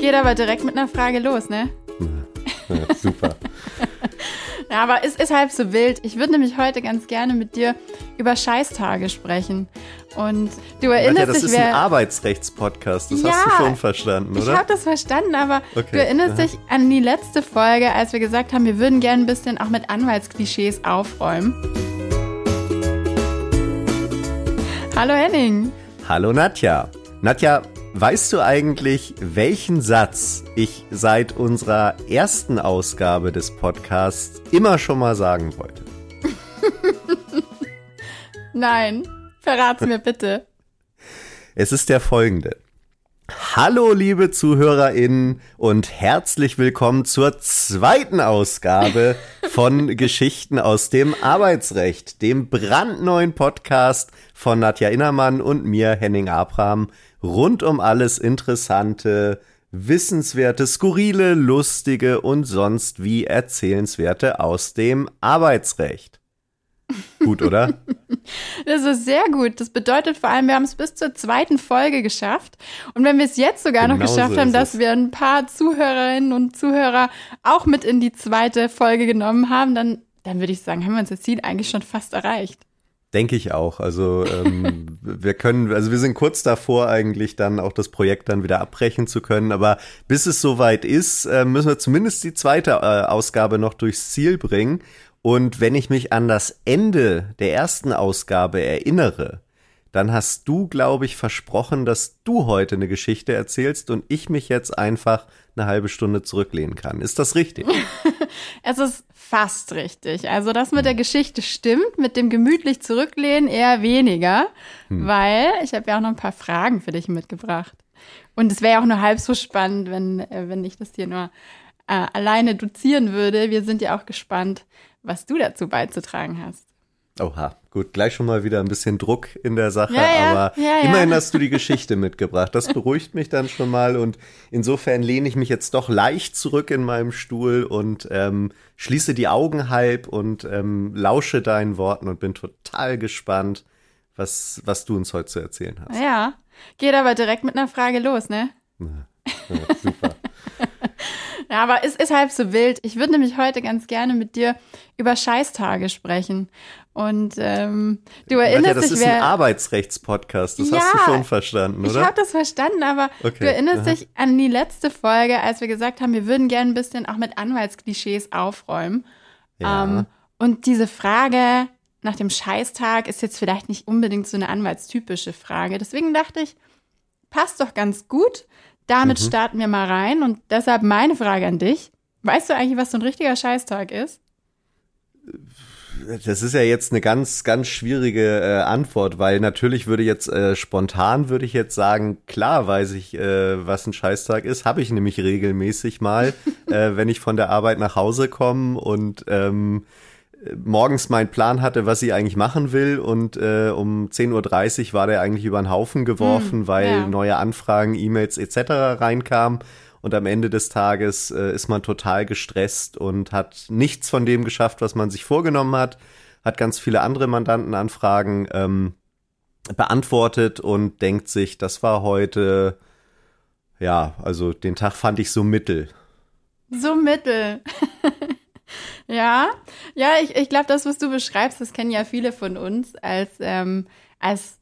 Geht aber direkt mit einer Frage los, ne? Ja, super. ja, aber es ist halb so wild. Ich würde nämlich heute ganz gerne mit dir über Scheißtage sprechen. Und du erinnerst ja, das dich, ist wer, ein Arbeitsrechtspodcast. Das Ja, hast du schon verstanden, Ich oder? habe das verstanden, aber Okay, du erinnerst aha. dich an die letzte Folge, als wir gesagt haben, wir würden gerne ein bisschen auch mit Anwaltsklischees aufräumen. Hallo Henning. Hallo Nadja. Nadja, weißt du eigentlich, welchen Satz ich seit unserer ersten Ausgabe des Podcasts immer schon mal sagen wollte? Nein, verrat's mir bitte. Es ist der folgende. Hallo liebe ZuhörerInnen und herzlich willkommen zur zweiten Ausgabe von Geschichten aus dem Arbeitsrecht, dem brandneuen Podcast von Nadja Innermann und mir, Henning Abraham, rund um alles Interessante, Wissenswerte, Skurrile, Lustige und sonst wie Erzählenswerte aus dem Arbeitsrecht. Gut, oder? Das ist sehr gut. Das bedeutet vor allem, wir haben es bis zur zweiten Folge geschafft. Und wenn wir es jetzt sogar noch Genau geschafft so haben, dass es. wir ein paar Zuhörerinnen und Zuhörer auch mit in die zweite Folge genommen haben, dann, dann würde ich sagen, haben wir unser Ziel eigentlich schon fast erreicht. Denke ich auch. Also ähm, wir können, also wir sind kurz davor eigentlich dann auch das Projekt dann wieder abbrechen zu können. Aber bis es soweit ist, äh, müssen wir zumindest die zweite äh, Ausgabe noch durchs Ziel bringen. Und wenn ich mich an das Ende der ersten Ausgabe erinnere, dann hast du, glaube ich, versprochen, dass du heute eine Geschichte erzählst und ich mich jetzt einfach eine halbe Stunde zurücklehnen kann. Ist das richtig? Es ist fast richtig. Also das mit der Geschichte stimmt, mit dem gemütlich zurücklehnen eher weniger, weil ich habe ja auch noch ein paar Fragen für dich mitgebracht. Und es wäre ja auch nur halb so spannend, wenn, äh, wenn ich das hier nur äh, alleine dozieren würde. Wir sind ja auch gespannt, was du dazu beizutragen hast. Oha, gut, gleich schon mal wieder ein bisschen Druck in der Sache, Ja, ja, aber ja, ja. immerhin hast du die Geschichte mitgebracht. Das beruhigt mich dann schon mal und insofern lehne ich mich jetzt doch leicht zurück in meinem Stuhl und ähm, schließe die Augen halb und ähm, lausche deinen Worten und bin total gespannt, was, was du uns heute zu erzählen hast. Ja, geht aber direkt mit einer Frage los, ne? Ja, super. Ja, aber es ist halb so wild. Ich würde nämlich heute ganz gerne mit dir über Scheißtage sprechen. Und ähm, du erinnerst das dich, ist ein. Arbeitsrechtspodcast, das Ja, hast du schon verstanden, Ich oder? habe das verstanden, aber Okay, du erinnerst aha. dich an die letzte Folge, als wir gesagt haben, wir würden gerne ein bisschen auch mit Anwaltsklischees aufräumen. Ja. Ähm, und diese Frage nach dem Scheißtag ist jetzt vielleicht nicht unbedingt so eine anwaltstypische Frage. Deswegen dachte ich, passt doch ganz gut. Damit Mhm. starten wir mal rein. Und deshalb meine Frage an dich. Weißt du eigentlich, was so ein richtiger Scheißtag ist? Das ist ja jetzt eine ganz, ganz schwierige äh, Antwort, weil natürlich würde jetzt äh, spontan würde ich jetzt sagen, klar weiß ich, äh, was ein Scheißtag ist. Habe ich nämlich regelmäßig mal, äh, wenn ich von der Arbeit nach Hause komme und ähm, morgens meinen Plan hatte, was ich eigentlich machen will und äh, um 10.30 Uhr war der eigentlich über den Haufen geworfen, Hm, weil ja. neue Anfragen, E-Mails etc. reinkamen. Und am Ende des Tages äh, ist man total gestresst und hat nichts von dem geschafft, was man sich vorgenommen hat, hat ganz viele andere Mandantenanfragen ähm, beantwortet und denkt sich, das war heute, ja, also den Tag fand ich so mittel. So mittel. ja, ja, ich, ich glaube, das, was du beschreibst, das kennen ja viele von uns als, ähm, als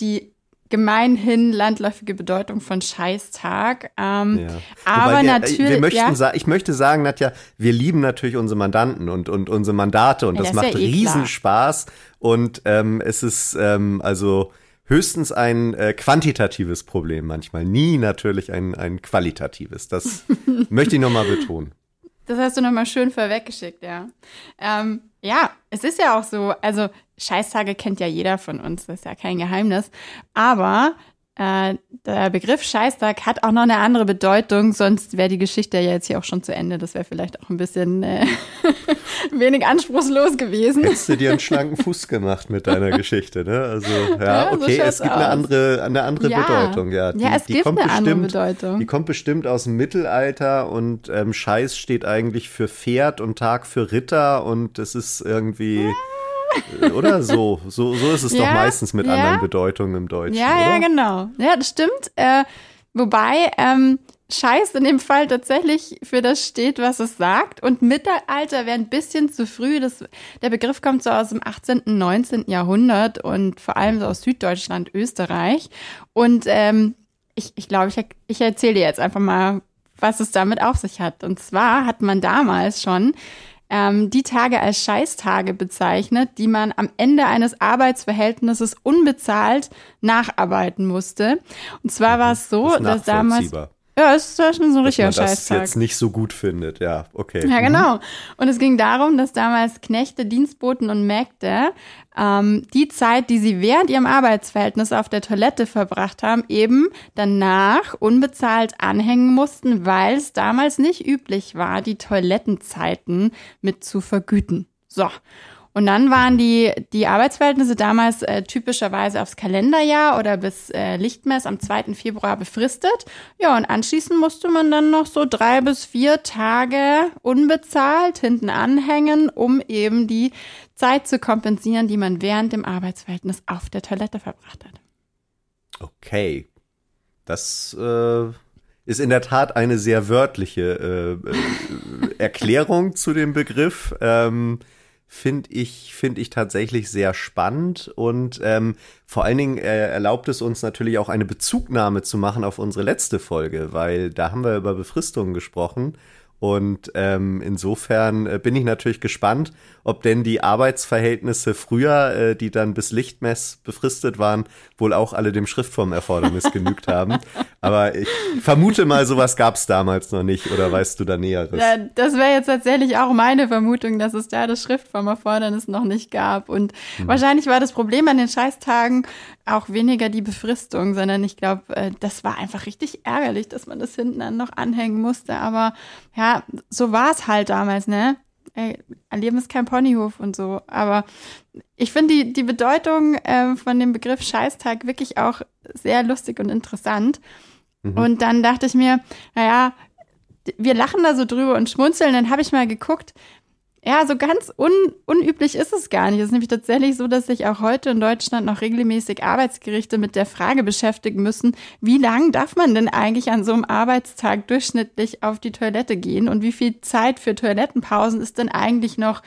die gemeinhin landläufige Bedeutung von Scheißtag. Ähm, Ja. Aber wir, äh, natürlich, Wir möchten ja. ich möchte sagen, Nadja, wir lieben natürlich unsere Mandanten und, und unsere Mandate und Ja, das, das macht ja eh klar. Riesenspaß. Und ähm, es ist ähm, also höchstens ein äh, quantitatives Problem manchmal, nie natürlich ein, ein qualitatives. Das möchte ich nochmal betonen. Das hast du nochmal schön vorweggeschickt, ja. Ähm, ja, es ist ja auch so, also Scheißtage kennt ja jeder von uns, das ist ja kein Geheimnis. Aber äh, der Begriff Scheißtag hat auch noch eine andere Bedeutung, sonst wäre die Geschichte ja jetzt hier auch schon zu Ende. Das wäre vielleicht auch ein bisschen äh, wenig anspruchslos gewesen. Hättest du dir einen schlanken Fuß gemacht mit deiner Geschichte, ne? Also, ja, Ja, okay, es gibt eine aus. andere, eine andere Ja. Bedeutung, ja. Ja, es gibt kommt eine andere bestimmt, Bedeutung. Die kommt bestimmt aus dem Mittelalter und ähm, Scheiß steht eigentlich für Pferd und Tag für Ritter und es ist irgendwie, äh, oder so, so, so ist es doch Ja, meistens mit ja. anderen Bedeutungen im Deutschen, Ja, oder? ja, genau. Ja, das stimmt. Äh, Wobei ähm, Scheiß in dem Fall tatsächlich für das steht, was es sagt. Und Mittelalter wäre ein bisschen zu früh. Das, der Begriff kommt so aus dem 18., 19. Jahrhundert und vor allem so aus Süddeutschland, Österreich. Und ähm, ich, ich glaube, ich, ich erzähle dir jetzt einfach mal, was es damit auf sich hat. Und zwar hat man damals schon ähm, die Tage als Scheißtage bezeichnet, die man am Ende eines Arbeitsverhältnisses unbezahlt nacharbeiten musste. Und zwar war es so, Das ist dass damals. Ja, es ist schon so ein Dass richtiger man das Scheißtag. jetzt nicht so gut findet, ja, okay. Ja, Mhm. genau. Und es ging darum, dass damals Knechte, Dienstboten und Mägde ähm, die Zeit, die sie während ihrem Arbeitsverhältnis auf der Toilette verbracht haben, eben danach unbezahlt anhängen mussten, weil es damals nicht üblich war, die Toilettenzeiten mit zu vergüten. So. Und dann waren die, die Arbeitsverhältnisse damals äh, typischerweise aufs Kalenderjahr oder bis äh, Lichtmess am 2. Februar befristet. Ja, und anschließend musste man dann noch so drei bis vier Tage unbezahlt hinten anhängen, um eben die Zeit zu kompensieren, die man während dem Arbeitsverhältnis auf der Toilette verbracht hat. Okay. Das äh, ist in der Tat eine sehr wörtliche äh, äh, Erklärung zu dem Begriff. Ähm, Finde ich, finde ich tatsächlich sehr spannend und ähm, vor allen Dingen äh, erlaubt es uns natürlich auch eine Bezugnahme zu machen auf unsere letzte Folge, weil da haben wir über Befristungen gesprochen und ähm, insofern äh, bin ich natürlich gespannt, ob denn die Arbeitsverhältnisse früher, äh, die dann bis Lichtmess befristet waren, wohl auch alle dem Schriftformerfordernis genügt haben. Aber ich vermute mal, sowas gab es damals noch nicht. Oder weißt du da Näheres? Ja, das wäre jetzt tatsächlich auch meine Vermutung, dass es da das Schriftformerfordernis noch nicht gab. Und wahrscheinlich war das Problem an den Scheißtagen auch weniger die Befristung, sondern ich glaube, äh, das war einfach richtig ärgerlich, dass man das hinten dann noch anhängen musste. Aber ja, so war es halt damals, ne? Ey, Leben ist kein Ponyhof und so. Aber ich finde die, die Bedeutung äh, von dem Begriff Scheißtag wirklich auch sehr lustig und interessant. Und dann dachte ich mir, naja, wir lachen da so drüber und schmunzeln. Dann habe ich mal geguckt, ja, so ganz un, unüblich ist es gar nicht. Es ist nämlich tatsächlich so, dass sich auch heute in Deutschland noch regelmäßig Arbeitsgerichte mit der Frage beschäftigen müssen, wie lang darf man denn eigentlich an so einem Arbeitstag durchschnittlich auf die Toilette gehen und wie viel Zeit für Toilettenpausen ist denn eigentlich noch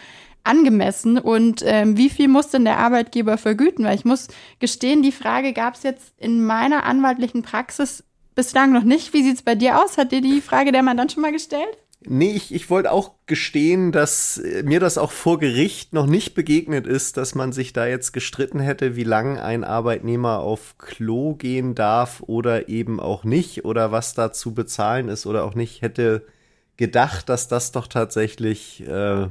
angemessen und ähm, wie viel muss denn der Arbeitgeber vergüten? Weil ich muss gestehen, die Frage gab es jetzt in meiner anwaltlichen Praxis bislang noch nicht. Wie sieht's bei dir aus? Hat dir die Frage der Mann dann schon mal gestellt? Nee, ich, ich wollte auch gestehen, dass äh, mir das auch vor Gericht noch nicht begegnet ist, dass man sich da jetzt gestritten hätte, wie lang ein Arbeitnehmer auf Klo gehen darf oder eben auch nicht oder was da zu bezahlen ist oder auch nicht. Hätte gedacht, dass das doch tatsächlich äh,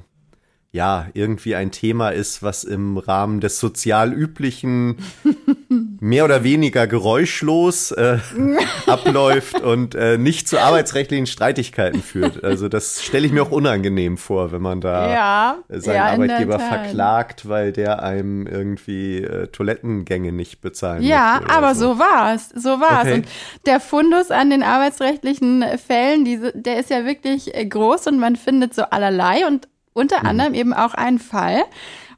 ja irgendwie ein Thema ist, was im Rahmen des sozial üblichen mehr oder weniger geräuschlos äh, abläuft und äh, nicht zu arbeitsrechtlichen Streitigkeiten führt. Also das stelle ich mir auch unangenehm vor, wenn man da Ja, seinen ja, Arbeitgeber verklagt, weil der einem irgendwie äh, Toilettengänge nicht bezahlen Ja, aber so war's, so war's. Okay. Und der Fundus an den arbeitsrechtlichen Fällen, diese, der ist ja wirklich äh, groß und man findet so allerlei und unter Mhm. anderem eben auch einen Fall,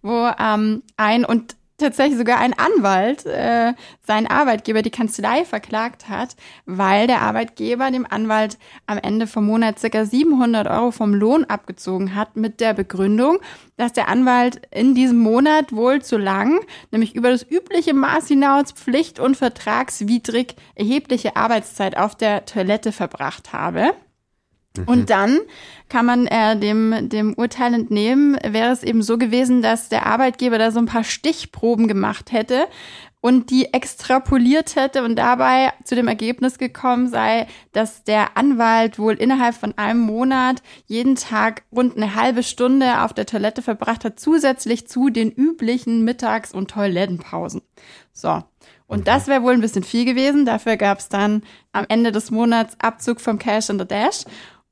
wo ähm, ein und tatsächlich sogar ein Anwalt äh, seinen Arbeitgeber, die Kanzlei, verklagt hat, weil der Arbeitgeber dem Anwalt am Ende vom Monat circa 700 Euro vom Lohn abgezogen hat mit der Begründung, dass der Anwalt in diesem Monat wohl zu lang, nämlich über das übliche Maß hinaus pflicht- und vertragswidrig erhebliche Arbeitszeit auf der Toilette verbracht habe. Und dann kann man äh, dem, dem Urteil entnehmen, wäre es eben so gewesen, dass der Arbeitgeber da so ein paar Stichproben gemacht hätte und die extrapoliert hätte und dabei zu dem Ergebnis gekommen sei, dass der Anwalt wohl innerhalb von einem Monat jeden Tag rund eine halbe Stunde auf der Toilette verbracht hat, zusätzlich zu den üblichen Mittags- und Toilettenpausen. So. Und das wäre wohl ein bisschen viel gewesen. Dafür gab es dann am Ende des Monats Abzug vom Cash und the Dash.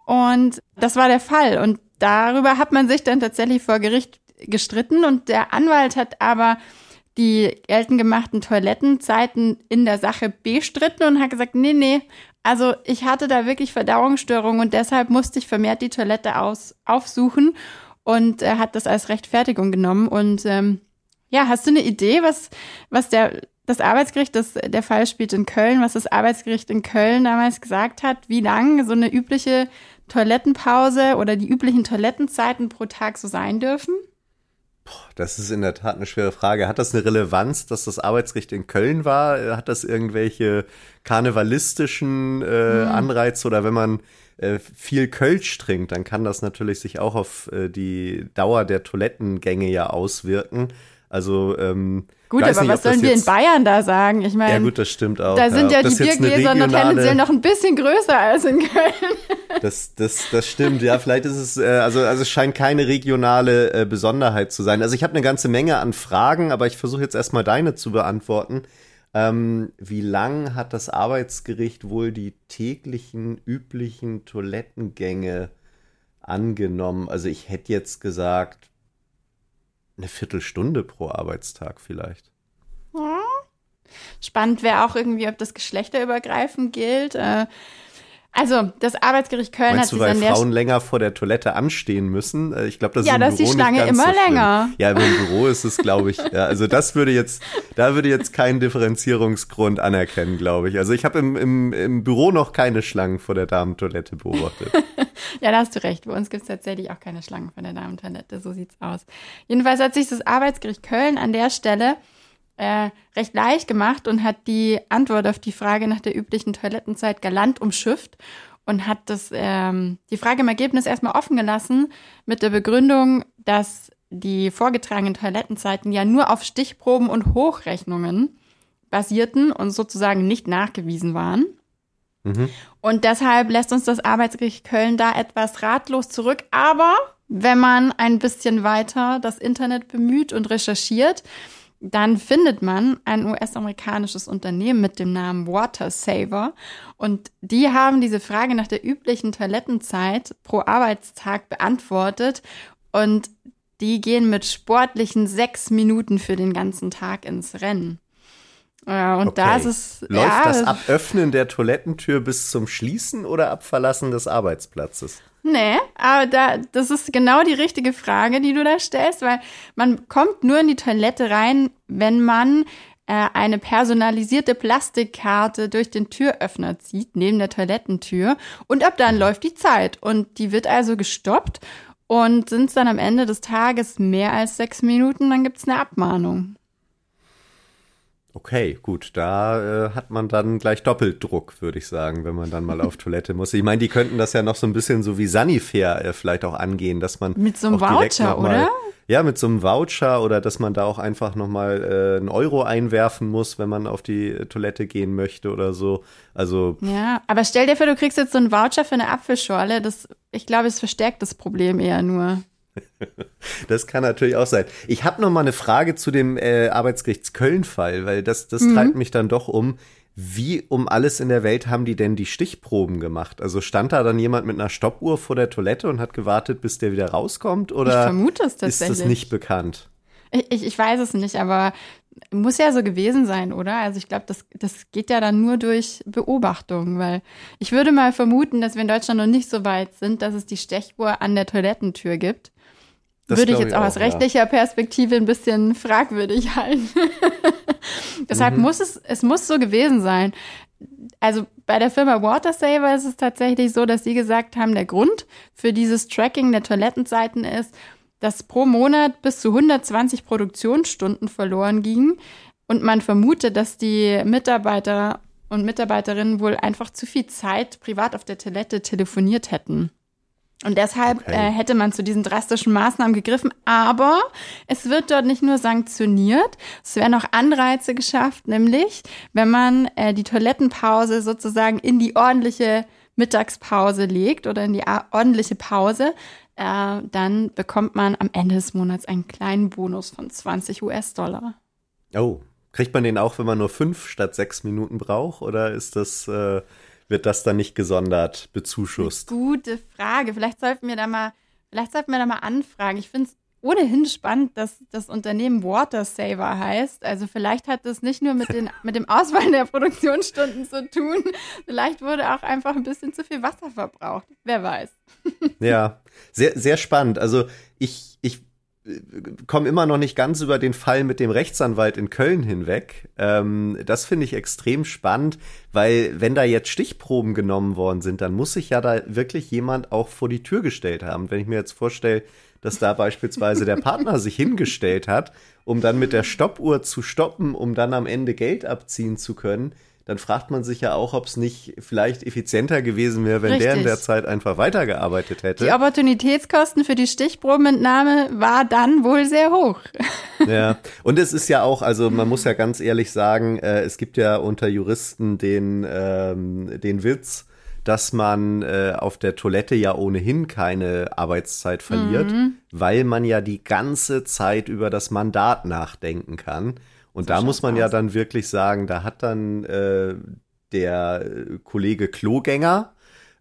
Und das war der Fall. Und darüber hat man sich dann tatsächlich vor Gericht gestritten. Und der Anwalt hat aber die geltend gemachten Toilettenzeiten in der Sache bestritten und hat gesagt, nee, nee, also ich hatte da wirklich Verdauungsstörungen und deshalb musste ich vermehrt die Toilette aus, aufsuchen und er hat das als Rechtfertigung genommen. Und ähm, ja, hast du eine Idee, was, was der das Arbeitsgericht, das, der Fall spielt in Köln, was das Arbeitsgericht in Köln damals gesagt hat, wie lang so eine übliche Toilettenpause oder die üblichen Toilettenzeiten pro Tag so sein dürfen? Das ist in der Tat eine schwere Frage. Hat das eine Relevanz, dass das Arbeitsgericht in Köln war? Hat das irgendwelche karnevalistischen äh, mhm. Anreize oder wenn man äh, viel Kölsch trinkt, dann kann das natürlich sich auch auf äh, die Dauer der Toilettengänge ja auswirken. Also ähm, Gut, aber nicht, was sollen wir in Bayern da sagen? Ich meine, ja gut, das stimmt auch. Da sind ja, die Biergläser noch tendenziell noch ein bisschen größer als in Köln. Das, das, das stimmt. Ja, vielleicht ist es äh, also also es scheint keine regionale äh, Besonderheit zu sein. Also ich habe eine ganze Menge an Fragen, aber ich versuche jetzt erstmal deine zu beantworten. Ähm, wie lang hat das Arbeitsgericht wohl die täglichen üblichen Toilettengänge angenommen? Also ich hätte jetzt gesagt eine Viertelstunde pro Arbeitstag vielleicht. Ja. Spannend wäre auch irgendwie, ob das geschlechterübergreifend gilt. Äh, also, das Arbeitsgericht Köln Meinst hat du, weil Frauen länger vor der Toilette anstehen müssen? Äh, ich glaube, das ja, ist im dass Büro die Schlange immer so länger. Ja, im Büro ist es, glaube ich. Ja, also das würde jetzt, da würde jetzt kein Differenzierungsgrund anerkennen, glaube ich. Also ich habe im, im, im Büro noch keine Schlangen vor der Damentoilette beobachtet. ja, da hast du recht. Bei uns gibt es tatsächlich auch keine Schlangen vor der Damentoilette. So sieht's aus. Jedenfalls hat sich das Arbeitsgericht Köln an der Stelle äh, recht leicht gemacht und hat die Antwort auf die Frage nach der üblichen Toilettenzeit galant umschifft und hat das, ähm, die Frage im Ergebnis erstmal offen gelassen mit der Begründung, dass die vorgetragenen Toilettenzeiten ja nur auf Stichproben und Hochrechnungen basierten und sozusagen nicht nachgewiesen waren. Mhm. Und deshalb lässt uns das Arbeitsgericht Köln da etwas ratlos zurück. Aber wenn man ein bisschen weiter das Internet bemüht und recherchiert, dann findet man ein US-amerikanisches Unternehmen mit dem Namen Water Saver und die haben diese Frage nach der üblichen Toilettenzeit pro Arbeitstag beantwortet und die gehen mit sportlichen sechs Minuten für den ganzen Tag ins Rennen. Ja, und okay. da ist es. Läuft ja, das ab Öffnen der Toilettentür bis zum Schließen oder ab Verlassen des Arbeitsplatzes? Nee, aber da, das ist genau die richtige Frage, die du da stellst, weil man kommt nur in die Toilette rein, wenn man äh, eine personalisierte Plastikkarte durch den Türöffner zieht, neben der Toilettentür. Und ab dann läuft die Zeit. Und die wird also gestoppt. Und sind es dann am Ende des Tages mehr als sechs Minuten, dann gibt es eine Abmahnung. Okay, gut, da äh, hat man dann gleich Doppeldruck, würde ich sagen, wenn man dann mal auf Toilette muss. Ich meine, die könnten das ja noch so ein bisschen so wie Sanifair äh, vielleicht auch angehen, dass man mit so einem Voucher, mal, oder? Ja, mit so einem Voucher oder dass man da auch einfach nochmal äh, einen Euro einwerfen muss, wenn man auf die Toilette gehen möchte oder so. Also ja, aber stell dir vor, du kriegst jetzt so einen Voucher für eine Apfelschorle. Das, ich glaube, es verstärkt das Problem eher nur. Das kann natürlich auch sein. Ich habe noch mal eine Frage zu dem äh, Arbeitsgerichts Köln-Fall, weil das, das mhm. treibt mich dann doch um. Wie um alles in der Welt haben die denn die Stichproben gemacht? Also stand da dann jemand mit einer Stoppuhr vor der Toilette und hat gewartet, bis der wieder rauskommt? Oder ich vermute es tatsächlich. ist das nicht bekannt? Ich, ich, ich weiß es nicht, aber muss ja so gewesen sein, oder? Also ich glaube, das, das geht ja dann nur durch Beobachtung, weil ich würde mal vermuten, dass wir in Deutschland noch nicht so weit sind, dass es die Stechuhr an der Toilettentür gibt. Das Würde ich jetzt auch, auch aus rechtlicher ja. Perspektive ein bisschen fragwürdig halten. Deshalb mhm. muss es, es muss so gewesen sein. Also bei der Firma Watersaver ist es tatsächlich so, dass sie gesagt haben, der Grund für dieses Tracking der Toilettenzeiten ist, dass pro Monat bis zu 120 Produktionsstunden verloren gingen und man vermutet, dass die Mitarbeiter und Mitarbeiterinnen wohl einfach zu viel Zeit privat auf der Toilette telefoniert hätten. Und deshalb okay. äh, hätte man zu diesen drastischen Maßnahmen gegriffen. Aber es wird dort nicht nur sanktioniert, es werden auch Anreize geschafft, nämlich wenn man äh, die Toilettenpause sozusagen in die ordentliche Mittagspause legt oder in die ordentliche Pause, äh, dann bekommt man am Ende des Monats einen kleinen Bonus von 20 US-Dollar. Oh, kriegt man den auch, wenn man nur fünf statt sechs Minuten braucht? Oder ist das äh, wird das dann nicht gesondert bezuschusst? Gute Frage. Vielleicht sollten wir da mal, vielleicht sollten wir da mal anfragen. Ich finde es ohnehin spannend, dass das Unternehmen Water Saver heißt. Also vielleicht hat das nicht nur mit, den, mit dem Auswahl der Produktionsstunden zu tun. Vielleicht wurde auch einfach ein bisschen zu viel Wasser verbraucht. Wer weiß. Ja, sehr, sehr spannend. Also ich, ich komme immer noch nicht ganz über den Fall mit dem Rechtsanwalt in Köln hinweg. Ähm, das finde ich extrem spannend, weil wenn da jetzt Stichproben genommen worden sind, dann muss sich ja da wirklich jemand auch vor die Tür gestellt haben. Wenn ich mir jetzt vorstelle, dass da beispielsweise der Partner sich hingestellt hat, um dann mit der Stoppuhr zu stoppen, um dann am Ende Geld abziehen zu können, dann fragt man sich ja auch, ob es nicht vielleicht effizienter gewesen wäre, wenn Richtig. der in der Zeit einfach weitergearbeitet hätte. Die Opportunitätskosten für die Stichprobenentnahme war dann wohl sehr hoch. Ja, und es ist ja auch, also man muss ja ganz ehrlich sagen, äh, es gibt ja unter Juristen den, ähm, den Witz, dass man äh, auf der Toilette ja ohnehin keine Arbeitszeit verliert, mhm. weil man ja die ganze Zeit über das Mandat nachdenken kann. Und da muss man aus. ja dann wirklich sagen, da hat dann äh, der Kollege Klogänger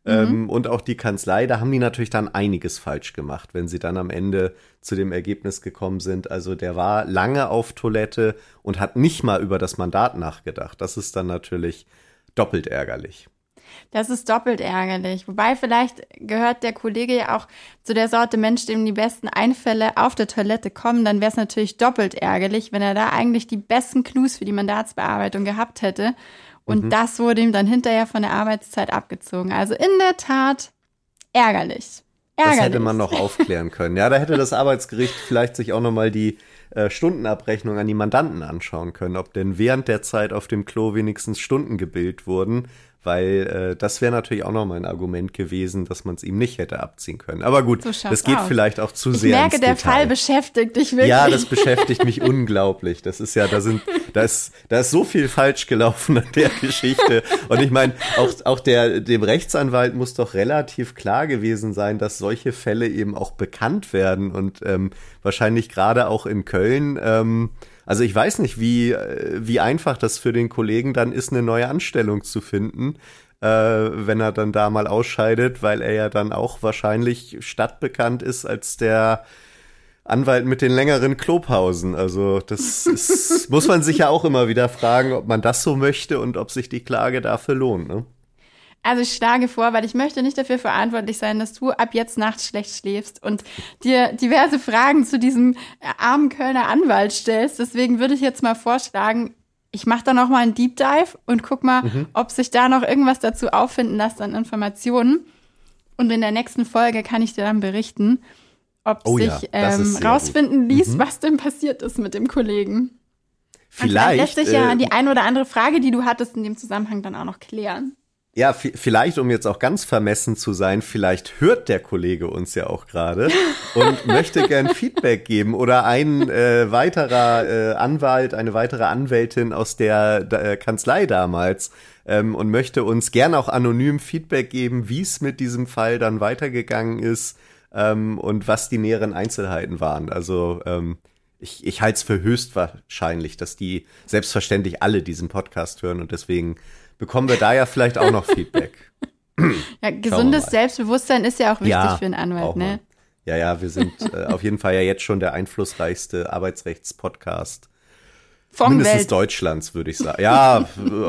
ähm, mhm. und auch die Kanzlei, da haben die natürlich dann einiges falsch gemacht, wenn sie dann am Ende zu dem Ergebnis gekommen sind. Also der war lange auf Toilette und hat nicht mal über das Mandat nachgedacht. Das ist dann natürlich doppelt ärgerlich. Das ist doppelt ärgerlich. Wobei vielleicht gehört der Kollege ja auch zu der Sorte Mensch, dem die besten Einfälle auf der Toilette kommen. Dann wäre es natürlich doppelt ärgerlich, wenn er da eigentlich die besten Clues für die Mandatsbearbeitung gehabt hätte. Und mhm. das wurde ihm dann hinterher von der Arbeitszeit abgezogen. Also in der Tat ärgerlich. Ärgerlich. Das hätte man noch aufklären können. Ja, da hätte das Arbeitsgericht vielleicht sich auch nochmal die äh, Stundenabrechnung an die Mandanten anschauen können, ob denn während der Zeit auf dem Klo wenigstens Stunden gebildet wurden weil äh, das wäre natürlich auch nochmal ein Argument gewesen, dass man es ihm nicht hätte abziehen können. Aber gut, so das geht aus. vielleicht auch zu ich sehr. Ich merke, der Detail. Fall beschäftigt dich wirklich. Ja, das beschäftigt mich unglaublich. Das ist ja, da sind, da ist, da ist so viel falsch gelaufen an der Geschichte. Und ich meine, auch, auch der, dem Rechtsanwalt muss doch relativ klar gewesen sein, dass solche Fälle eben auch bekannt werden und ähm, wahrscheinlich gerade auch in Köln. Ähm, also ich weiß nicht, wie, äh, wie einfach das für den Kollegen dann ist, eine neue Anstellung zu finden, äh, wenn er dann da mal ausscheidet, weil er ja dann auch wahrscheinlich stadtbekannt ist als der Anwalt mit den längeren Klopausen. Also das ist, muss man sich ja auch immer wieder fragen, ob man das so möchte und ob sich die Klage dafür lohnt. Ne? Also ich schlage vor, weil ich möchte nicht dafür verantwortlich sein, dass du ab jetzt nachts schlecht schläfst und dir diverse Fragen zu diesem armen Kölner Anwalt stellst. Deswegen würde ich jetzt mal vorschlagen, ich mache da noch mal einen Deep Dive und guck mal, mhm. ob sich da noch irgendwas dazu auffinden lässt an Informationen. Und in der nächsten Folge kann ich dir dann berichten, ob oh sich ja, ähm, rausfinden gut. ließ, mhm. was denn passiert ist mit dem Kollegen. Vielleicht, lässt sich ja äh, die eine oder andere Frage, die du hattest, in dem Zusammenhang dann auch noch klären. Ja, vielleicht, um jetzt auch ganz vermessen zu sein, vielleicht hört der Kollege uns ja auch gerade und möchte gern Feedback geben oder ein äh, weiterer äh, Anwalt, eine weitere Anwältin aus der äh, Kanzlei damals ähm, und möchte uns gern auch anonym Feedback geben, wie es mit diesem Fall dann weitergegangen ist ähm, und was die näheren Einzelheiten waren. Also ähm, ich, ich halte es für höchstwahrscheinlich, dass die selbstverständlich alle diesen Podcast hören und deswegen bekommen wir da ja vielleicht auch noch Feedback. ja, gesundes Selbstbewusstsein ist ja auch wichtig ja, für einen Anwalt, ne? Ja, ja, wir sind äh, auf jeden Fall ja jetzt schon der einflussreichste Arbeitsrechtspodcast. Vom Mindestens Welt. Deutschlands, würde ich sagen. Ja,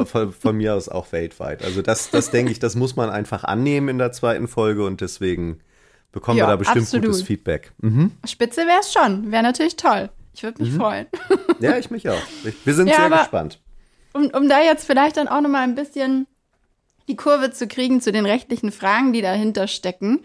von, von, mir aus auch weltweit. Also das, das denke ich, das muss man einfach annehmen in der zweiten Folge und deswegen bekommen ja, wir da bestimmt absolut. gutes Feedback. Mhm. Spitze wäre es schon. Wäre natürlich toll. Ich würde mich mhm. freuen. Ja, ich mich auch. Ich, wir sind ja, sehr gespannt um, um da jetzt vielleicht dann auch noch mal ein bisschen die Kurve zu kriegen zu den rechtlichen Fragen, die dahinter stecken.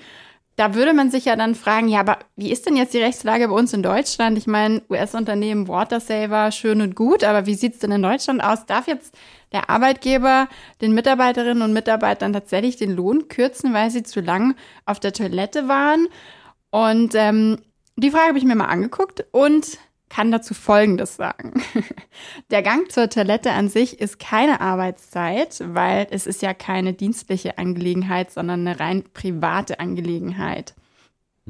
Da würde man sich ja dann fragen, ja, aber wie ist denn jetzt die Rechtslage bei uns in Deutschland? Ich meine, US-Unternehmen Watersaver, schön und gut, aber wie sieht's denn in Deutschland aus? Darf jetzt der Arbeitgeber den Mitarbeiterinnen und Mitarbeitern tatsächlich den Lohn kürzen, weil sie zu lang auf der Toilette waren? Und ähm, die Frage habe ich mir mal angeguckt und kann dazu Folgendes sagen. Der Gang zur Toilette an sich ist keine Arbeitszeit, weil es ist ja keine dienstliche Angelegenheit, sondern eine rein private Angelegenheit.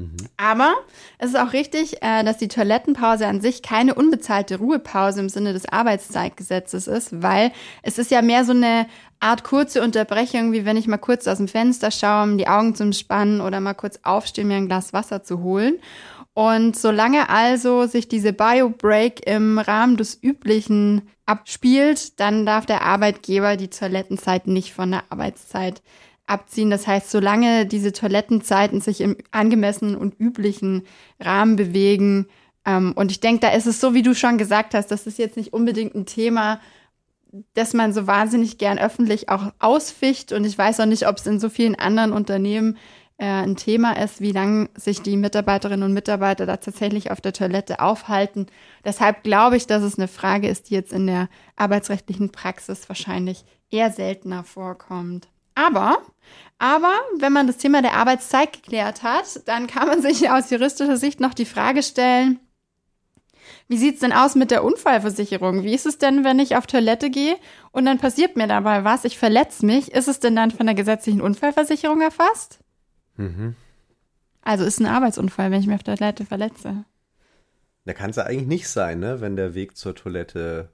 Mhm. Aber es ist auch richtig, äh, dass die Toilettenpause an sich keine unbezahlte Ruhepause im Sinne des Arbeitszeitgesetzes ist, weil es ist ja mehr so eine Art kurze Unterbrechung, wie wenn ich mal kurz aus dem Fenster schaue, um die Augen zu entspannen oder mal kurz aufstehen, mir ein Glas Wasser zu holen. Und solange also sich diese Bio-Break im Rahmen des Üblichen abspielt, dann darf der Arbeitgeber die Toilettenzeit nicht von der Arbeitszeit abziehen. Das heißt, solange diese Toilettenzeiten sich im angemessenen und üblichen Rahmen bewegen, Ähm, und ich denke, da ist es so, wie du schon gesagt hast, das ist jetzt nicht unbedingt ein Thema, das man so wahnsinnig gern öffentlich auch ausficht. Und ich weiß auch nicht, ob es in so vielen anderen Unternehmen äh, ein Thema ist, wie lange sich die Mitarbeiterinnen und Mitarbeiter da tatsächlich auf der Toilette aufhalten. Deshalb glaube ich, dass es eine Frage ist, die jetzt in der arbeitsrechtlichen Praxis wahrscheinlich eher seltener vorkommt. Aber, aber wenn man das Thema der Arbeitszeit geklärt hat, dann kann man sich aus juristischer Sicht noch die Frage stellen, wie sieht's denn aus mit der Unfallversicherung? Wie ist es denn, wenn ich auf Toilette gehe und dann passiert mir dabei was, ich verletze mich? Ist es denn dann von der gesetzlichen Unfallversicherung erfasst? Mhm. Also ist ein Arbeitsunfall, wenn ich mich auf Toilette verletze. Da kann es ja eigentlich nicht sein, ne? wenn der Weg zur Toilette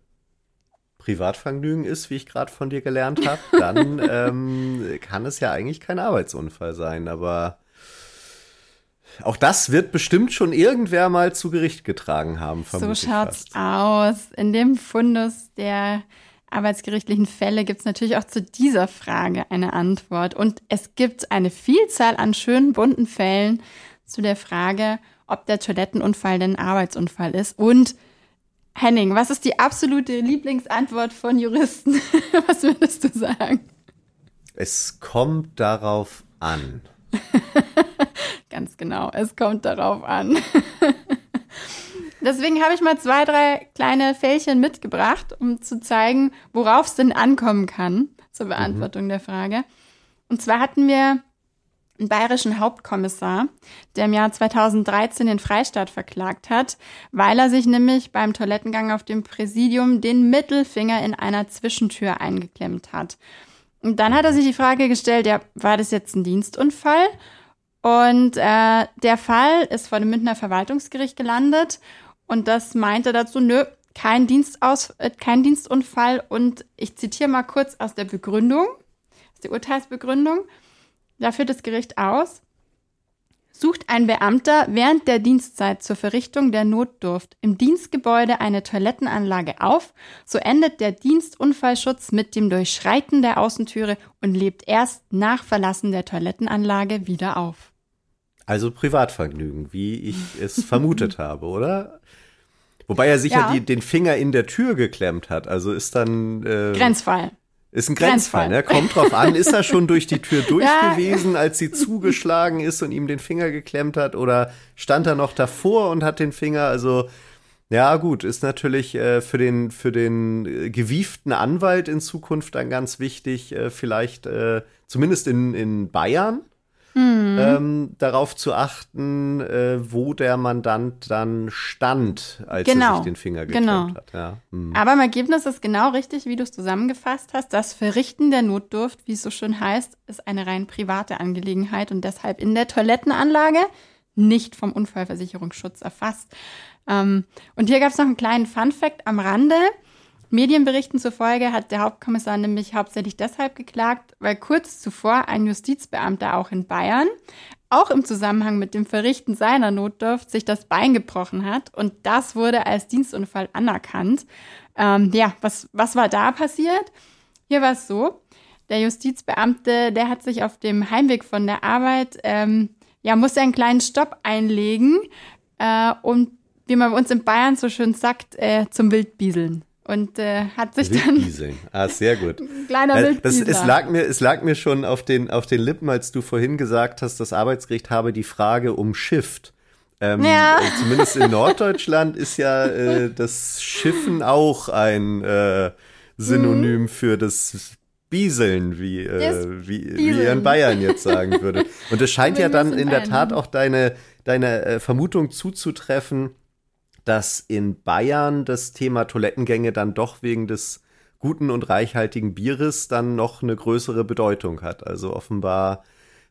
Privatvergnügen ist, wie ich gerade von dir gelernt habe, dann ähm, kann es ja eigentlich kein Arbeitsunfall sein. Aber auch das wird bestimmt schon irgendwer mal zu Gericht getragen haben. So schaut's fast. aus. In dem Fundus der arbeitsgerichtlichen Fälle gibt es natürlich auch zu dieser Frage eine Antwort. Und es gibt eine Vielzahl an schönen bunten Fällen zu der Frage, ob der Toilettenunfall denn ein Arbeitsunfall ist. Und Henning, was ist die absolute Lieblingsantwort von Juristen? was würdest du sagen? Es kommt darauf an. Ganz genau, es kommt darauf an. Deswegen habe ich mal zwei, drei kleine Fällchen mitgebracht, um zu zeigen, worauf es denn ankommen kann zur Beantwortung mhm. der Frage. Und zwar hatten wir einen bayerischen Hauptkommissar, der im Jahr 2013 den Freistaat verklagt hat, weil er sich nämlich beim Toilettengang auf dem Präsidium den Mittelfinger in einer Zwischentür eingeklemmt hat. Und dann hat er sich die Frage gestellt, ja, war das jetzt ein Dienstunfall und äh, der Fall ist vor dem Münchner Verwaltungsgericht gelandet und das meinte dazu, nö, kein, Dienstaus äh, kein Dienstunfall. Und ich zitiere mal kurz aus der Begründung, aus der Urteilsbegründung. Da führt das Gericht aus. Sucht ein Beamter während der Dienstzeit zur Verrichtung der Notdurft im Dienstgebäude eine Toilettenanlage auf, so endet der Dienstunfallschutz mit dem Durchschreiten der Außentüre und lebt erst nach Verlassen der Toilettenanlage wieder auf. Also Privatvergnügen, wie ich es vermutet habe, oder? Wobei er sicher ja. die, den Finger in der Tür geklemmt hat. Also ist dann. Äh, Grenzfall. Ist ein Grenzfall, Grenzfall, ne? Kommt drauf an, ist er schon durch die Tür durch ja. gewesen, als sie zugeschlagen ist und ihm den Finger geklemmt hat? Oder stand er noch davor und hat den Finger? Also, ja, gut, ist natürlich äh, für den, für den äh, gewieften Anwalt in Zukunft dann ganz wichtig, äh, vielleicht äh, zumindest in, in Bayern mhm. ähm, darauf zu achten, äh, wo der Mandant dann stand, als genau. er sich den Finger geklemmt genau. hat. Ja. Mhm. Aber im Ergebnis ist genau richtig, wie du es zusammengefasst hast. Das Verrichten der Notdurft, wie es so schön heißt, ist eine rein private Angelegenheit und deshalb in der Toilettenanlage nicht vom Unfallversicherungsschutz erfasst. Ähm, und hier gab es noch einen kleinen Fun-Fact am Rande. Medienberichten zufolge hat der Hauptkommissar nämlich hauptsächlich deshalb geklagt, weil kurz zuvor ein Justizbeamter auch in Bayern, auch im Zusammenhang mit dem Verrichten seiner Notdurft, sich das Bein gebrochen hat und das wurde als Dienstunfall anerkannt. Ähm, ja, was, was war da passiert? Hier war es so, der Justizbeamte, der hat sich auf dem Heimweg von der Arbeit, ähm, ja, musste einen kleinen Stopp einlegen äh, und wie man bei uns in Bayern so schön sagt, äh, zum Wildbieseln und äh, hat sich Wildbieseln. dann ah sehr gut kleiner äh, das, es lag mir es lag mir schon auf den auf den Lippen als du vorhin gesagt hast das Arbeitsgericht habe die Frage umschifft ähm, ja. Äh, zumindest in Norddeutschland ist ja äh, das Schiffen auch ein äh, Synonym mhm. für das Bieseln, wie, äh, wie, wie er in Bayern jetzt sagen würde. Und es scheint ja dann in der Tat auch deine, deine äh, Vermutung zuzutreffen, dass in Bayern das Thema Toilettengänge dann doch wegen des guten und reichhaltigen Bieres dann noch eine größere Bedeutung hat. Also offenbar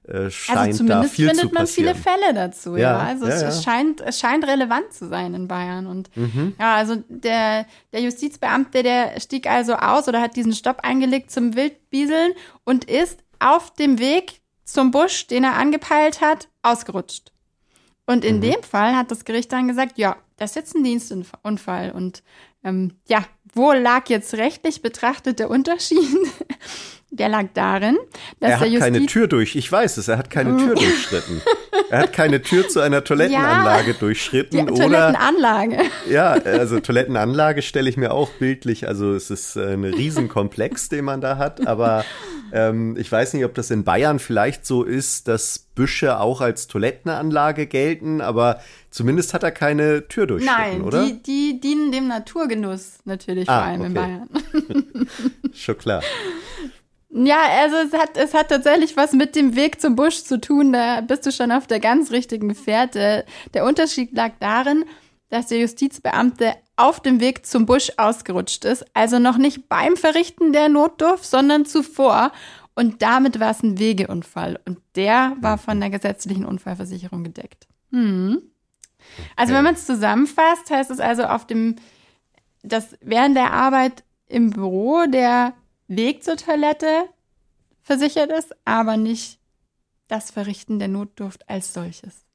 äh, scheint also da viel findet man viele Fälle dazu, ja. ja. Also ja, es, ja. es, scheint, es scheint relevant zu sein in Bayern. Und mhm. ja, also der, der Justizbeamte, der stieg also aus oder hat diesen Stopp eingelegt zum Wildbieseln und ist auf dem Weg zum Busch, den er angepeilt hat, ausgerutscht. Und in mhm. dem Fall hat das Gericht dann gesagt, ja, das ist jetzt ein Dienstunfall. Und ähm, ja, wo lag jetzt rechtlich betrachtet der Unterschied? der lag darin, dass er der hat keine Tür durch. Ich weiß es, er hat keine Tür durchschritten. Er hat keine Tür zu einer Toilettenanlage ja, durchschritten. Die Toilettenanlage. Oder, ja, also Toilettenanlage stelle ich mir auch bildlich. Also es ist äh, ein Riesenkomplex, den man da hat. Aber ähm, ich weiß nicht, ob das in Bayern vielleicht so ist, dass Büsche auch als Toilettenanlage gelten. Aber zumindest hat er keine Tür durchschritten, Nein, oder? Nein, die, die dienen dem Naturgenuss natürlich, ah, vor allem okay. in Bayern. Schon klar. Ja, also es hat, es hat tatsächlich was mit dem Weg zum Busch zu tun. Da bist du schon auf der ganz richtigen Fährte. Der Unterschied lag darin, dass der Justizbeamte auf dem Weg zum Busch ausgerutscht ist. Also noch nicht beim Verrichten der Notdurft, sondern zuvor. Und damit war es ein Wegeunfall. Und der war von der gesetzlichen Unfallversicherung gedeckt. Hm. Also wenn man es zusammenfasst, heißt es also auf dem, dass während der Arbeit im Büro der Weg zur Toilette versichert ist, aber nicht das Verrichten der Notdurft als solches.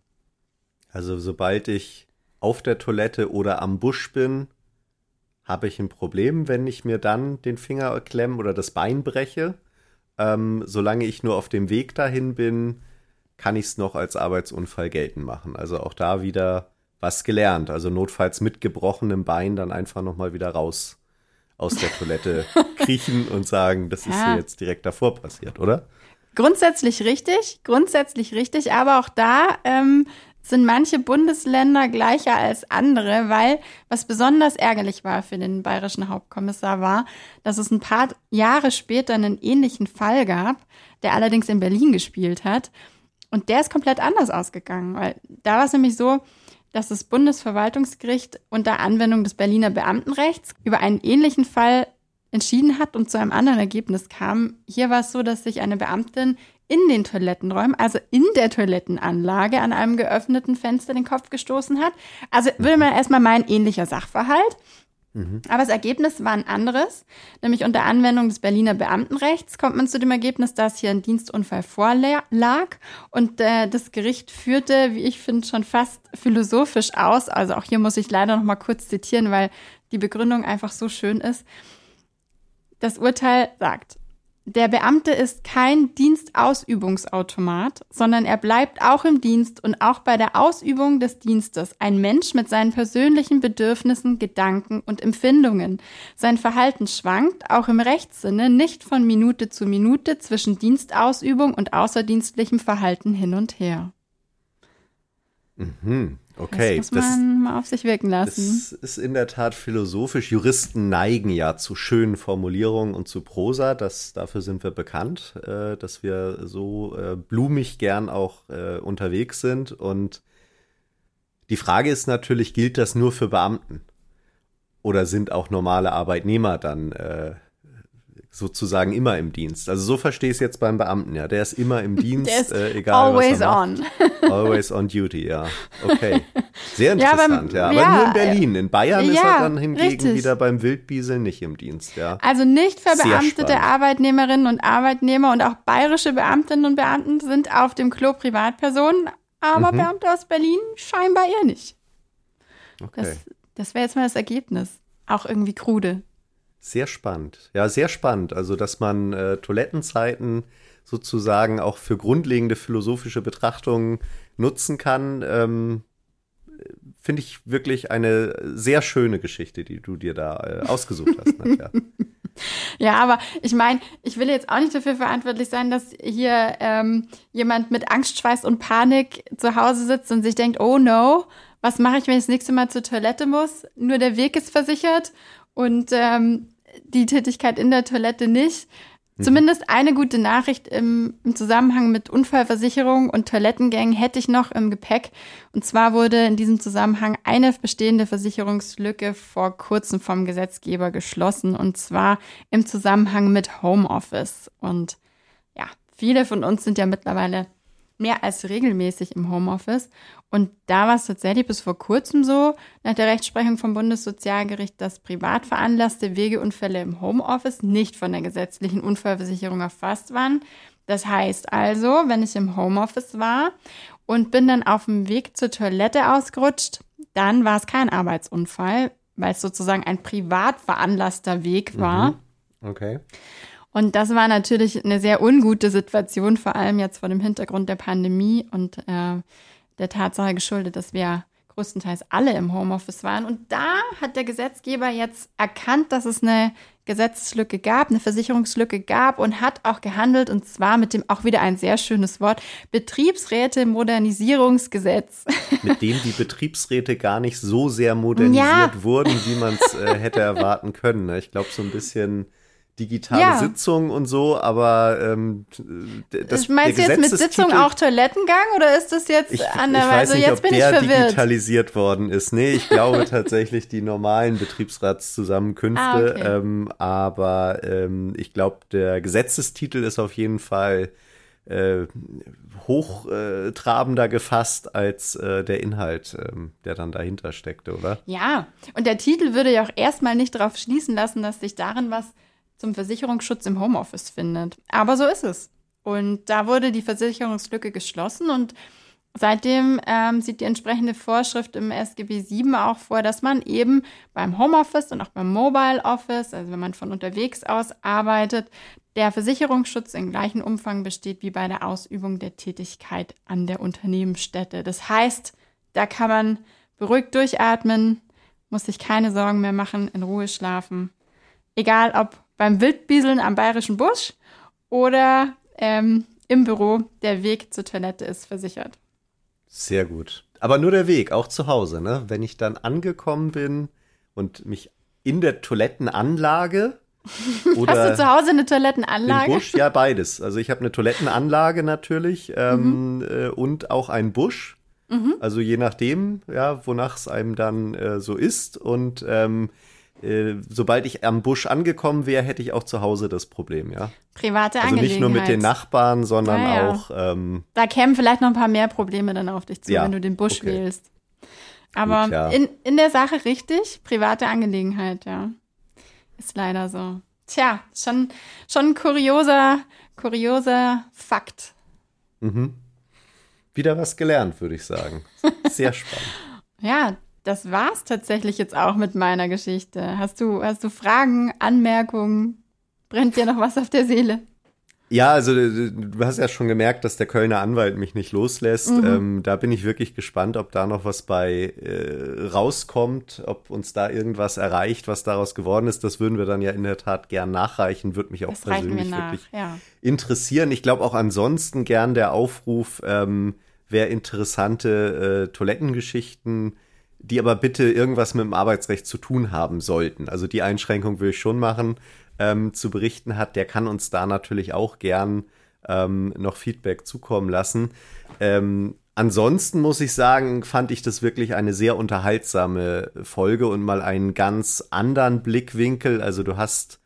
Also sobald ich auf der Toilette oder am Busch bin, habe ich ein Problem, wenn ich mir dann den Finger klemme oder das Bein breche. Ähm, solange ich nur auf dem Weg dahin bin, kann ich es noch als Arbeitsunfall geltend machen. Also auch da wieder was gelernt. Also notfalls mit gebrochenem Bein dann einfach nochmal wieder raus aus der Toilette kriechen und sagen, das ist ja. hier jetzt direkt davor passiert, oder? Grundsätzlich richtig, grundsätzlich richtig, aber auch da ähm, sind manche Bundesländer gleicher als andere, weil was besonders ärgerlich war für den bayerischen Hauptkommissar war, dass es ein paar Jahre später einen ähnlichen Fall gab, der allerdings in Berlin gespielt hat. Und der ist komplett anders ausgegangen, weil da war es nämlich so, dass das Bundesverwaltungsgericht unter Anwendung des Berliner Beamtenrechts über einen ähnlichen Fall entschieden hat und zu einem anderen Ergebnis kam. Hier war es so, dass sich eine Beamtin in den Toilettenräumen, also in der Toilettenanlage an einem geöffneten Fenster den Kopf gestoßen hat. Also würde man erstmal meinen, ähnlicher Sachverhalt. Mhm. Aber das Ergebnis war ein anderes, nämlich unter Anwendung des Berliner Beamtenrechts kommt man zu dem Ergebnis, dass hier ein Dienstunfall vorlag und äh, das Gericht führte, wie ich finde, schon fast philosophisch aus. Also auch hier muss ich leider noch mal kurz zitieren, weil die Begründung einfach so schön ist. Das Urteil sagt, der Beamte ist kein Dienstausübungsautomat, sondern er bleibt auch im Dienst und auch bei der Ausübung des Dienstes ein Mensch mit seinen persönlichen Bedürfnissen, Gedanken und Empfindungen. Sein Verhalten schwankt, auch im Rechtssinne, nicht von Minute zu Minute zwischen Dienstausübung und außerdienstlichem Verhalten hin und her. Mhm. Okay. Das muss man das, mal auf sich wirken lassen. Das ist in der Tat philosophisch. Juristen neigen ja zu schönen Formulierungen und zu Prosa. Das, dafür sind wir bekannt, äh, dass wir so äh, blumig gern auch äh, unterwegs sind. Und die Frage ist natürlich, gilt das nur für Beamten? Oder sind auch normale Arbeitnehmer dann äh, sozusagen immer im Dienst. Also so verstehe ich es jetzt beim Beamten, ja. Der ist immer im Dienst, äh, egal always was er on. Macht. Always on duty, ja. Okay. Sehr interessant, ja. Aber, ja, aber nur in Berlin. In Bayern ja, ist er dann hingegen richtig. wieder beim Wildbieseln nicht im Dienst, ja. Also nicht verbeamtete Arbeitnehmerinnen und Arbeitnehmer und auch bayerische Beamtinnen und Beamten sind auf dem Klo Privatpersonen, aber mhm. Beamte aus Berlin scheinbar eher nicht. Okay. Das, das wäre jetzt mal das Ergebnis. Auch irgendwie krude. Sehr spannend. Ja, sehr spannend. Also, dass man äh, Toilettenzeiten sozusagen auch für grundlegende philosophische Betrachtungen nutzen kann, ähm, finde ich wirklich eine sehr schöne Geschichte, die du dir da äh, ausgesucht hast, Nadja. Ja, aber ich meine, ich will jetzt auch nicht dafür verantwortlich sein, dass hier ähm, jemand mit Angst, Schweiß und Panik zu Hause sitzt und sich denkt, oh no, was mache ich, wenn ich das nächste Mal zur Toilette muss? Nur der Weg ist versichert und ähm, die Tätigkeit in der Toilette nicht. Mhm. Zumindest eine gute Nachricht im, im, Zusammenhang mit Unfallversicherung und Toilettengängen hätte ich noch im Gepäck. Und zwar wurde in diesem Zusammenhang eine bestehende Versicherungslücke vor kurzem vom Gesetzgeber geschlossen. Und zwar im Zusammenhang mit Homeoffice. Und ja, viele von uns sind ja mittlerweile mehr als regelmäßig im Homeoffice. Und da war es tatsächlich bis vor kurzem so, nach der Rechtsprechung vom Bundessozialgericht, dass privat veranlasste Wegeunfälle im Homeoffice nicht von der gesetzlichen Unfallversicherung erfasst waren. Das heißt also, wenn ich im Homeoffice war und bin dann auf dem Weg zur Toilette ausgerutscht, dann war es kein Arbeitsunfall, weil es sozusagen ein privat veranlasster Weg war. Mhm. Okay. Und das war natürlich eine sehr ungute Situation, vor allem jetzt vor dem Hintergrund der Pandemie und äh, der Tatsache geschuldet, dass wir größtenteils alle im Homeoffice waren. Und da hat der Gesetzgeber jetzt erkannt, dass es eine Gesetzeslücke gab, eine Versicherungslücke gab und hat auch gehandelt und zwar mit dem auch wieder ein sehr schönes Wort Betriebsräte Modernisierungsgesetz. Mit dem die Betriebsräte gar nicht so sehr modernisiert ja. wurden, wie man es äh, hätte erwarten können. Ne? Ich glaube so ein bisschen digitale ja. Sitzung und so, aber ähm, das Meinst du jetzt mit Sitzung auch Toilettengang oder ist das jetzt ich, anderweitig? Also nicht, jetzt bin ich verwirrt. digitalisiert worden ist. Nee, ich glaube tatsächlich die normalen Betriebsratszusammenkünfte, ah, okay. ähm, aber ähm, ich glaube, der Gesetzestitel ist auf jeden Fall äh, hochtrabender gefasst als äh, der Inhalt, ähm, der dann dahinter steckte, oder? Ja, und der Titel würde ja auch erstmal nicht darauf schließen lassen, dass sich darin was zum Versicherungsschutz im Homeoffice findet. Aber so ist es. Und da wurde die Versicherungslücke geschlossen und seitdem ähm, sieht die entsprechende Vorschrift im SGB 7 auch vor, dass man eben beim Homeoffice und auch beim Mobile Office, also wenn man von unterwegs aus arbeitet, der Versicherungsschutz im gleichen Umfang besteht wie bei der Ausübung der Tätigkeit an der Unternehmensstätte. Das heißt, da kann man beruhigt durchatmen, muss sich keine Sorgen mehr machen, in Ruhe schlafen. Egal ob beim Wildbieseln am Bayerischen Busch oder ähm, im Büro. Der Weg zur Toilette ist versichert. Sehr gut. Aber nur der Weg, auch zu Hause, ne? Wenn ich dann angekommen bin und mich in der Toilettenanlage oder Hast du zu Hause eine Toilettenanlage? Busch, ja, beides. Also ich habe eine Toilettenanlage natürlich ähm, mhm. äh, und auch einen Busch. Mhm. Also je nachdem, ja, wonach es einem dann äh, so ist. Und ähm, äh, sobald ich am Busch angekommen wäre, hätte ich auch zu Hause das Problem, ja. Private also nicht nur mit den Nachbarn, sondern ah, ja. auch. Ähm, da kämen vielleicht noch ein paar mehr Probleme dann auf dich zu, ja, wenn du den Busch okay. wählst. Aber Gut, ja. in, in der Sache richtig, private Angelegenheit, ja. Ist leider so. Tja, schon, schon ein kurioser, kurioser Fakt. Mhm. Wieder was gelernt, würde ich sagen. Sehr spannend. ja, das war's tatsächlich jetzt auch mit meiner Geschichte. Hast du, hast du Fragen, Anmerkungen? Brennt dir noch was auf der Seele? Ja, also äh, du hast ja schon gemerkt, dass der Kölner Anwalt mich nicht loslässt. Mhm. Ähm, da bin ich wirklich gespannt, ob da noch was bei äh, rauskommt, ob uns da irgendwas erreicht, was daraus geworden ist. Das würden wir dann ja in der Tat gern nachreichen. Würde mich auch das persönlich wirklich ja. interessieren. Ich glaube auch ansonsten gern der Aufruf, ähm, wer interessante äh, Toilettengeschichten die aber bitte irgendwas mit dem Arbeitsrecht zu tun haben sollten. Also die Einschränkung will ich schon machen, ähm, zu berichten hat, der kann uns da natürlich auch gern ähm, noch Feedback zukommen lassen. Ähm, ansonsten muss ich sagen, fand ich das wirklich eine sehr unterhaltsame Folge und mal einen ganz anderen Blickwinkel. Also du hast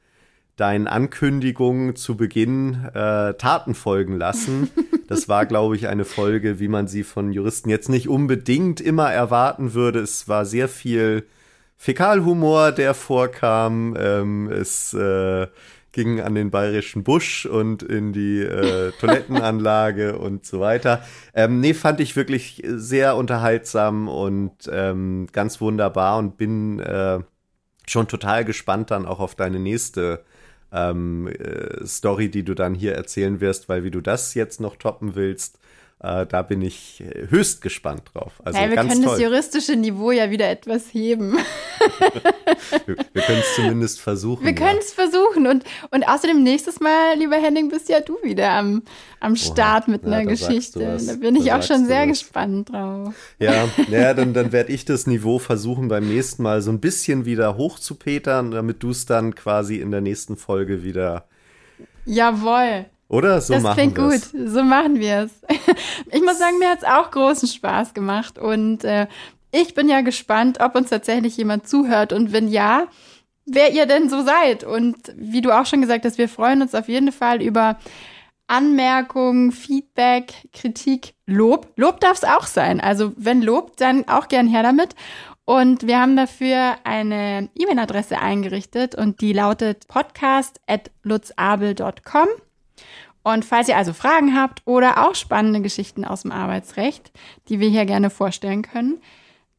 deinen Ankündigungen zu Beginn äh, Taten folgen lassen. Das war, glaube ich, eine Folge, wie man sie von Juristen jetzt nicht unbedingt immer erwarten würde. Es war sehr viel Fäkalhumor, der vorkam. Ähm, es äh, ging an den bayerischen Busch und in die äh, Toilettenanlage und so weiter. Ähm, nee, fand ich wirklich sehr unterhaltsam und ähm, ganz wunderbar und bin äh, schon total gespannt dann auch auf deine nächste ähm, äh, Story, die du dann hier erzählen wirst, weil wie du das jetzt noch toppen willst, äh, da bin ich höchst gespannt drauf. Also ja, wir ganz können toll. das juristische Niveau ja wieder etwas heben. wir, wir können es zumindest versuchen. Wir können es ja. versuchen. Und, und außerdem nächstes Mal, lieber Henning, bist ja du wieder am, am Start Oha. mit einer ja, Geschichte. Da bin ich da auch schon sehr gespannt drauf. Ja, ja dann, dann werde ich das Niveau versuchen, beim nächsten Mal so ein bisschen wieder hochzupetern, damit du es dann quasi in der nächsten Folge wieder. Jawohl. Oder? So das machen wir klingt gut. So machen wir es. Ich muss sagen, mir hat es auch großen Spaß gemacht. Und äh, ich bin ja gespannt, ob uns tatsächlich jemand zuhört. Und wenn ja, wer ihr denn so seid. Und wie du auch schon gesagt hast, wir freuen uns auf jeden Fall über Anmerkungen, Feedback, Kritik, Lob. Lob darf es auch sein. Also wenn Lob, dann auch gern her damit. Und wir haben dafür eine E-Mail-Adresse eingerichtet und die lautet podcast.lutzabel.com. Und falls ihr also Fragen habt oder auch spannende Geschichten aus dem Arbeitsrecht, die wir hier gerne vorstellen können,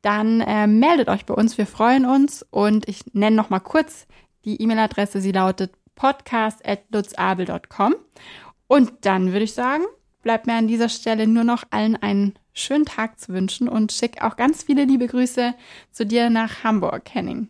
dann äh, meldet euch bei uns. Wir freuen uns. Und ich nenne noch mal kurz die E-Mail-Adresse. Sie lautet podcast.lutzabel.com. Und dann würde ich sagen, bleibt mir an dieser Stelle nur noch allen einen schönen Tag zu wünschen und schick auch ganz viele liebe Grüße zu dir nach Hamburg, Henning.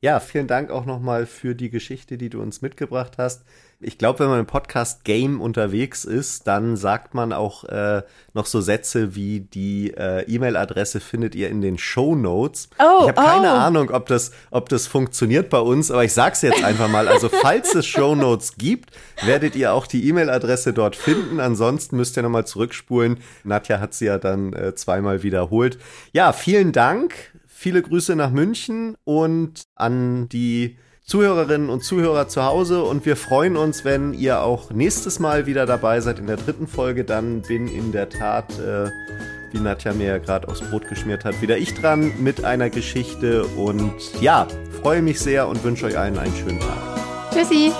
Ja, vielen Dank auch nochmal für die Geschichte, die du uns mitgebracht hast. Ich glaube, wenn man im Podcast-Game unterwegs ist, dann sagt man auch äh, noch so Sätze wie die äh, E-Mail-Adresse findet ihr in den Show Notes. Oh, ich habe keine oh. Ahnung, ob das, ob das funktioniert bei uns, aber ich sag's jetzt einfach mal. Also falls es Show Notes gibt, werdet ihr auch die E-Mail-Adresse dort finden. Ansonsten müsst ihr nochmal zurückspulen. Nadja hat sie ja dann äh, zweimal wiederholt. Ja, vielen Dank. Viele Grüße nach München und an die Zuhörerinnen und Zuhörer zu Hause und wir freuen uns, wenn ihr auch nächstes Mal wieder dabei seid in der dritten Folge. Dann bin in der Tat, äh, wie Nadja mir ja gerade aufs Brot geschmiert hat, wieder ich dran mit einer Geschichte und ja, freue mich sehr und wünsche euch allen einen schönen Tag. Tschüssi!